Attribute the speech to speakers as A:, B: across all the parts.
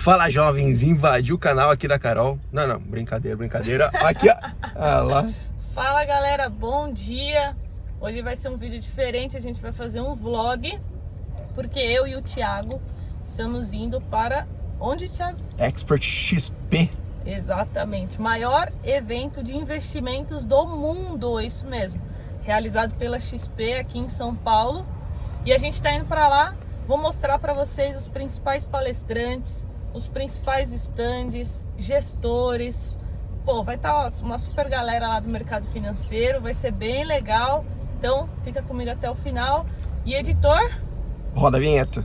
A: Fala jovens, invadiu o canal aqui da Carol. Não, não, brincadeira, brincadeira. Aqui, ó. Ah, lá.
B: Fala galera, bom dia. Hoje vai ser um vídeo diferente, a gente vai fazer um vlog, porque eu e o Thiago estamos indo para onde, Thiago?
A: Expert XP.
B: Exatamente, maior evento de investimentos do mundo, isso mesmo. Realizado pela XP aqui em São Paulo. E a gente está indo para lá, vou mostrar para vocês os principais palestrantes, os principais estandes, gestores. Pô, vai estar tá uma super galera lá do mercado financeiro, vai ser bem legal. Então, fica comigo até o final. E editor?
A: Roda a vinheta.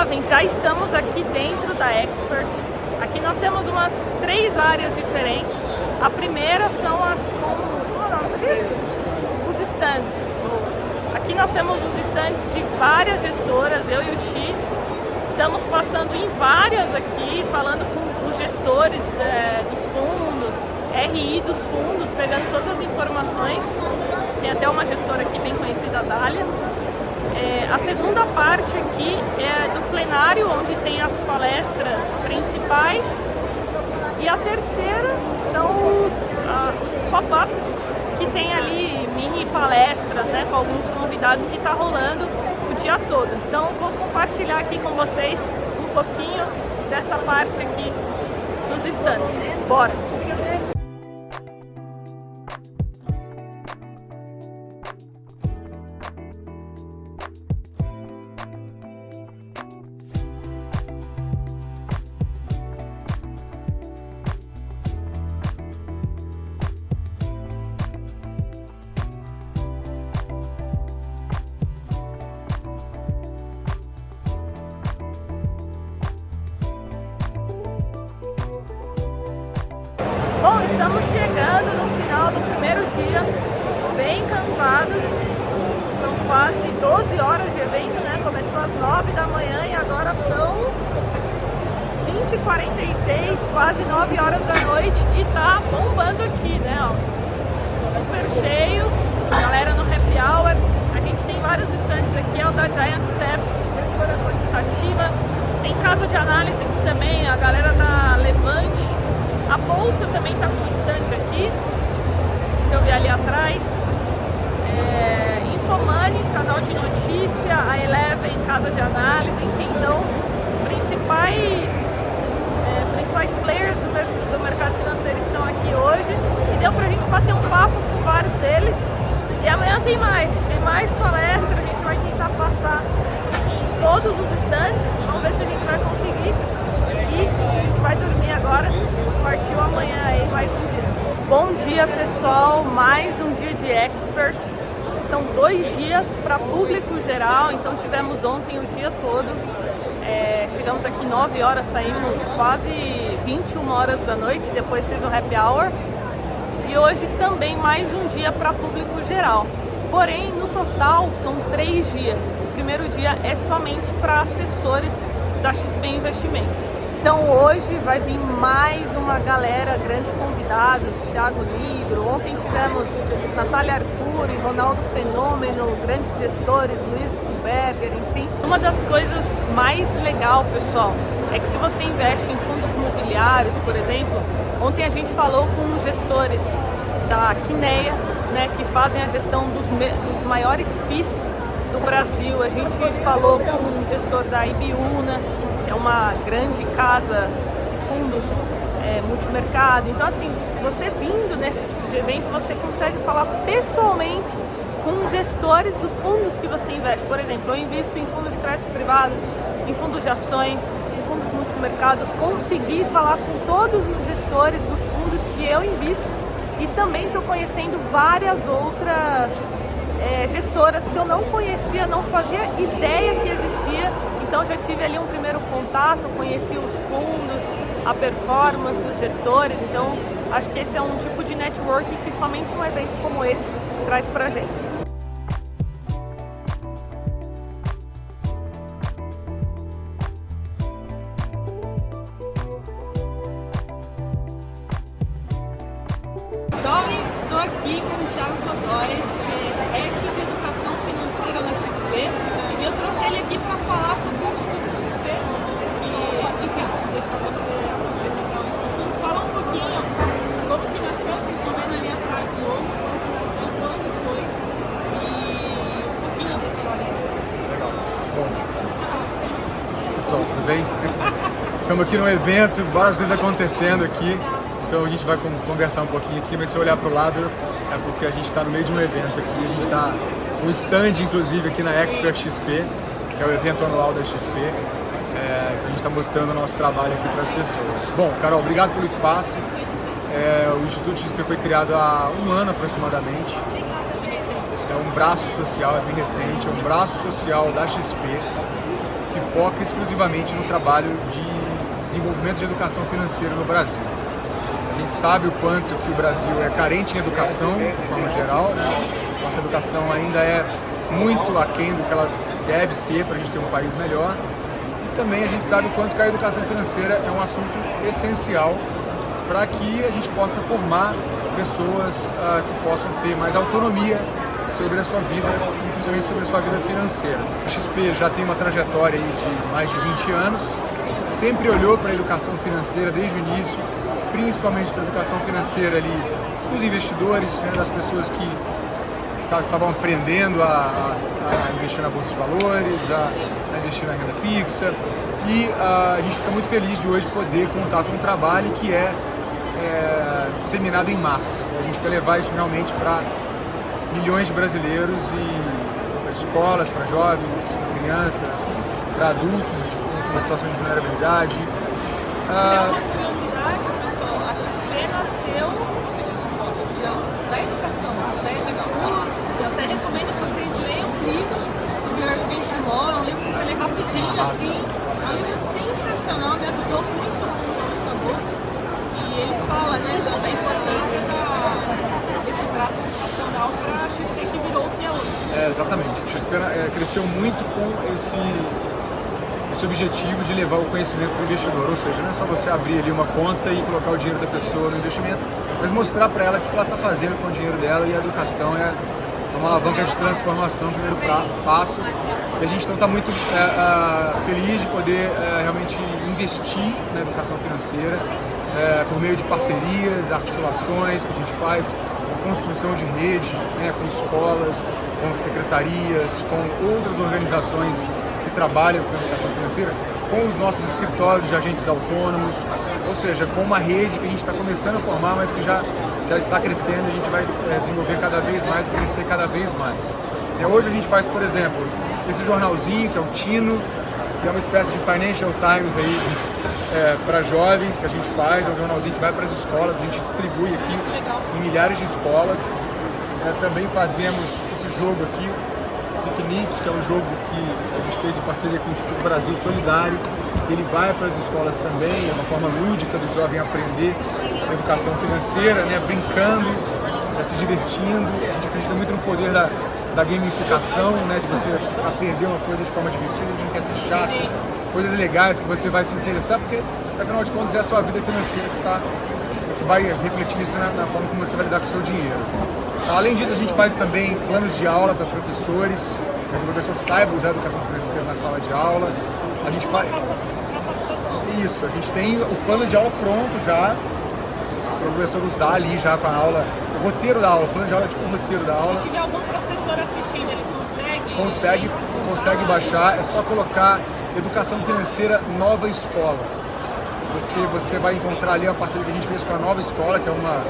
B: Jovens, já estamos aqui dentro da Expert. Aqui nós temos umas três áreas diferentes. A primeira são as com as feiras, os stands. Aqui nós temos os stands de várias gestoras, eu e o Ti. Estamos passando em várias aqui, falando com os gestores é, dos fundos, RI dos fundos, pegando todas as informações. Tem até uma gestora aqui bem conhecida, a Dália é, a segunda parte aqui é do plenário, onde tem as palestras principais. E a terceira são os, uh, os pop-ups, que tem ali mini palestras né, com alguns convidados que está rolando o dia todo. Então vou compartilhar aqui com vocês um pouquinho dessa parte aqui dos stands. Bora! Dia, bem cansados. São quase 12 horas de evento, né? Começou às 9 da manhã e agora são 20 h 46 quase 9 horas da noite e tá bombando aqui, né? Ó. Super cheio, galera no happy hour. A gente tem vários estandes aqui, é o da Giant Steps, gestora quantitativa. Tem casa de análise aqui também, a galera da Levante a bolsa também está com stand aqui. Eu ver ali atrás. É, Infomani, canal de notícia, a Eleven, casa de análise, enfim, então os principais, é, principais players do, do mercado financeiro estão aqui hoje e deu pra gente bater um papo com vários deles. E amanhã tem mais, tem mais palestra, a gente vai tentar passar em todos os stands, vamos ver se a gente vai conseguir. E a gente vai dormir agora partiu amanhã aí mais um dia. Bom dia pessoal, mais um dia de expert. São dois dias para público geral, então tivemos ontem o dia todo. É, chegamos aqui 9 horas, saímos quase 21 horas da noite, depois teve o happy hour. E hoje também mais um dia para público geral. Porém, no total são três dias. O primeiro dia é somente para assessores da XP Investimentos. Então hoje vai vir mais uma galera, grandes convidados, Thiago Ligro, ontem tivemos Natália Arcuri, Ronaldo Fenômeno, grandes gestores, Luiz Stuberger, enfim. Uma das coisas mais legal, pessoal, é que se você investe em fundos imobiliários, por exemplo, ontem a gente falou com gestores da Quineia, né, que fazem a gestão dos, dos maiores FIIs do Brasil, a gente falou com o gestor da Ibiúna, é uma grande casa de fundos é, multimercado. Então, assim, você vindo nesse tipo de evento, você consegue falar pessoalmente com gestores dos fundos que você investe. Por exemplo, eu invisto em fundos de crédito privado, em fundos de ações, em fundos multimercados, consegui falar com todos os gestores dos fundos que eu invisto e também estou conhecendo várias outras é, gestoras que eu não conhecia, não fazia ideia que existia então já tive ali um primeiro contato, conheci os fundos, a performance, os gestores. Então Acho que esse é um tipo de networking que somente um evento como esse traz pra gente.
C: Estamos aqui no evento, várias coisas acontecendo aqui. Então a gente vai con- conversar um pouquinho aqui, mas se eu olhar para o lado é porque a gente está no meio de um evento aqui. A gente está um stand, inclusive, aqui na Expert XP, que é o evento anual da XP. É, a gente está mostrando o nosso trabalho aqui para as pessoas. Bom, Carol, obrigado pelo espaço. É, o Instituto XP foi criado há um ano aproximadamente. É um braço social, é bem recente, é um braço social da XP que foca exclusivamente no trabalho de desenvolvimento de educação financeira no Brasil. A gente sabe o quanto que o Brasil é carente em educação, de forma geral. né? Nossa educação ainda é muito aquém do que ela deve ser para a gente ter um país melhor. E também a gente sabe o quanto que a educação financeira é um assunto essencial para que a gente possa formar pessoas ah, que possam ter mais autonomia sobre a sua vida, principalmente sobre a sua vida financeira. A XP já tem uma trajetória de mais de 20 anos, sempre olhou para a educação financeira desde o início, principalmente para a educação financeira ali dos investidores, né, das pessoas que estavam aprendendo a, a- a investir na bolsa de valores, a, a investir na renda fixa. E ah, a gente fica muito feliz de hoje poder contar com um trabalho que é, é, disseminado em massa. A gente quer levar isso realmente para milhões de brasileiros e para escolas, para jovens, para crianças, para adultos uma situação de vulnerabilidade. Ah,
B: Uma curiosidade, pessoal, a XP nasceu da educação, da educação. Eu até recomendo que vocês leiam o livro do Guilherme Benchimol, é um livro que você lê rapidinho,
C: Massa.
B: assim. É um livro sensacional, me ajudou muito nessa bolsa. E ele fala né, da, importância da, desse braço educacional para a XP que virou o que é hoje.
C: É, exatamente. O XP é, cresceu muito com esse, esse objetivo de levar o conhecimento para o investidor. Ou seja, não é só você abrir ali uma conta e colocar o dinheiro da pessoa no investimento, mas mostrar para ela o que ela está fazendo com o dinheiro dela e a educação é uma alavanca de transformação, primeiro pra- passo. E a gente então está muito é, ah, feliz de poder é, realmente investir na educação financeira é, por meio de parcerias, articulações que a gente faz, construção de rede né, com escolas, com secretarias, com outras organizações que trabalham com a educação financeira, com os nossos escritórios de agentes autônomos, ou seja, com uma rede que a gente está começando a formar, mas que já, já está crescendo e a gente vai é, desenvolver cada vez mais e crescer cada vez mais. É, hoje a gente faz, por exemplo, esse jornalzinho que é o Tino, que é uma espécie de Financial Times aí para jovens que a gente faz, é um jornalzinho que vai para as escolas, a gente distribui aqui em milhares de escolas. É, também fazemos esse jogo aqui, Que é um jogo que a gente fez em parceria com o Instituto Brasil Solidário. Ele vai para as escolas também, é uma forma lúdica do jovem aprender a educação financeira, né, brincando, né, se divertindo. A gente acredita muito no poder da, da gamificação, né, de você aprender uma coisa de forma divertida, gente não quer ser chato, coisas legais que você vai se interessar, porque afinal de contas é a sua vida financeira que está que vai refletir isso na, na forma como você vai lidar com o seu dinheiro. Além disso, a gente faz também planos de aula para professores, que o professor saiba usar a educação financeira na sala de aula. A gente faz. Isso, a gente tem o plano de aula pronto já, para o professor usar ali já com a aula, o roteiro da aula, o plano de aula é tipo o roteiro da aula
B: Se tiver algum professor assistindo, ele consegue?
C: consegue, consegue baixar, é só colocar Educação Financeira Nova Escola. Porque você vai encontrar ali uma parceria que a gente fez com a Nova Escola, que é uma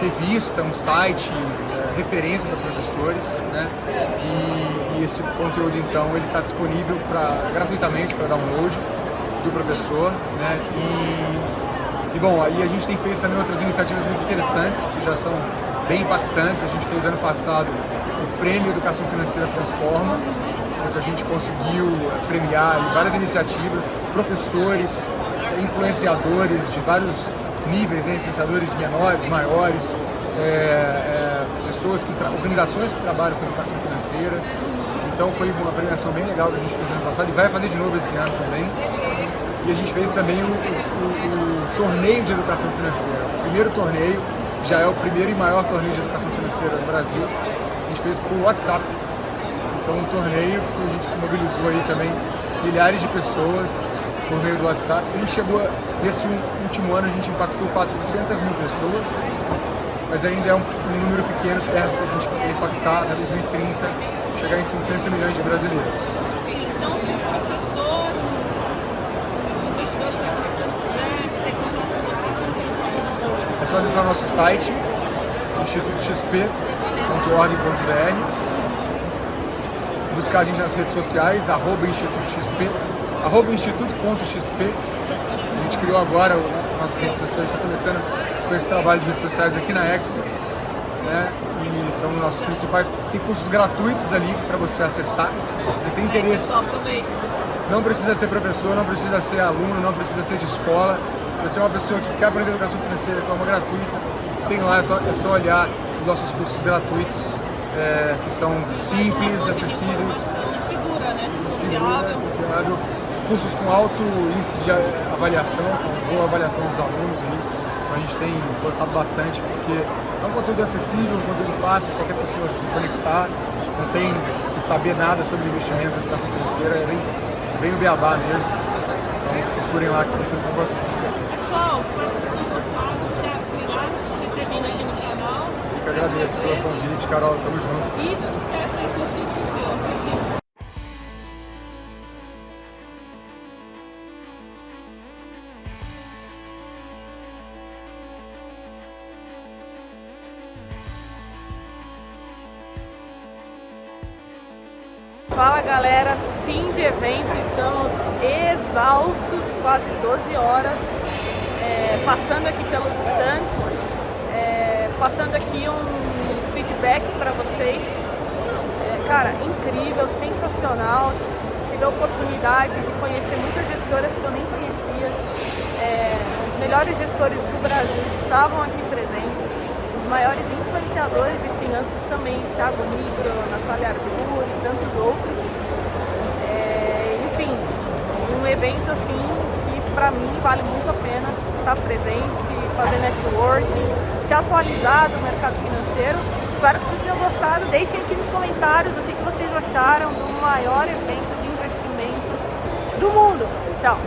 C: revista, um site, é, referência para professores, né? E, e esse conteúdo então ele está disponível pra, gratuitamente para download do professor, né? E, e bom, aí a gente tem feito também outras iniciativas muito interessantes que já são bem impactantes. A gente fez ano passado o Prêmio Educação Financeira Transforma, onde a gente conseguiu eh, premiar várias iniciativas, professores, influenciadores de vários níveis, né? influenciadores menores, maiores, é, é, pessoas que organizações que trabalham com educação financeira. Então foi uma premiação bem legal que a gente fez ano passado e vai fazer de novo esse ano também. E a gente fez também o, o, o, torneio de educação financeira. O primeiro torneio já é o primeiro e maior torneio de educação financeira do Brasil. A gente fez por WhatsApp. Então um torneio que a gente mobilizou aí também milhares de pessoas por meio do WhatsApp. A gente chegou, nesse último ano a gente impactou 400 mil pessoas, mas ainda é um, um número pequeno perto que a gente quer impactar até 2030, chegar em 50 milhões de brasileiros.
B: Sim, então se o professor, o investidor está começando a ser, tem contato com vocês, não tem contato
C: É só acessar o nosso site, institutoxp.org.br, buscar a gente nas redes sociais, arroba Instituto XP, arroba instituto.xp. A gente criou agora a nossa rede social, está começando com esse trabalho de redes sociais aqui na Expo. Né? E são os nossos principais. Tem cursos gratuitos ali para você acessar. Você tem interesse. Não precisa ser professor, não precisa ser aluno, não precisa ser de escola. Se você é uma pessoa que quer aprender educação financeira de forma gratuita, tem lá, é só, é só olhar os nossos cursos gratuitos, é, que são simples, acessíveis,
B: Segura, né?
C: segura,
B: Confiável.
C: confiável, cursos com alto índice de avaliação, com boa avaliação dos alunos ali. A gente tem gostado bastante porque é um conteúdo acessível, um conteúdo fácil de qualquer pessoa se conectar, não tem que saber nada sobre investimento, educação financeira, é bem, bem o beabá mesmo. Então procurem lá que vocês vão gostar.
B: Pessoal, espero que vocês tenham gostado. Vindo aqui no canal.
C: Eu que agradeço pelo convite, Carol, tamo junto.
B: E sucesso aí com os Fala galera, fim de evento, estamos exaustos, quase 12 horas, é, passando aqui pelos stands, é, passando aqui um feedback para vocês. É, cara, incrível, sensacional. Tive a oportunidade de conhecer muitas gestoras que eu nem conhecia. É, os melhores gestores do Brasil estavam aqui presentes. Maiores influenciadores de finanças também, Thiago Nigro, Natália Arthur e tantos outros. É, enfim, um evento assim que para mim vale muito a pena estar presente, fazer networking, se atualizar do mercado financeiro. Espero que vocês tenham gostado. Deixem aqui nos comentários o que vocês acharam do maior evento de investimentos do mundo. Tchau!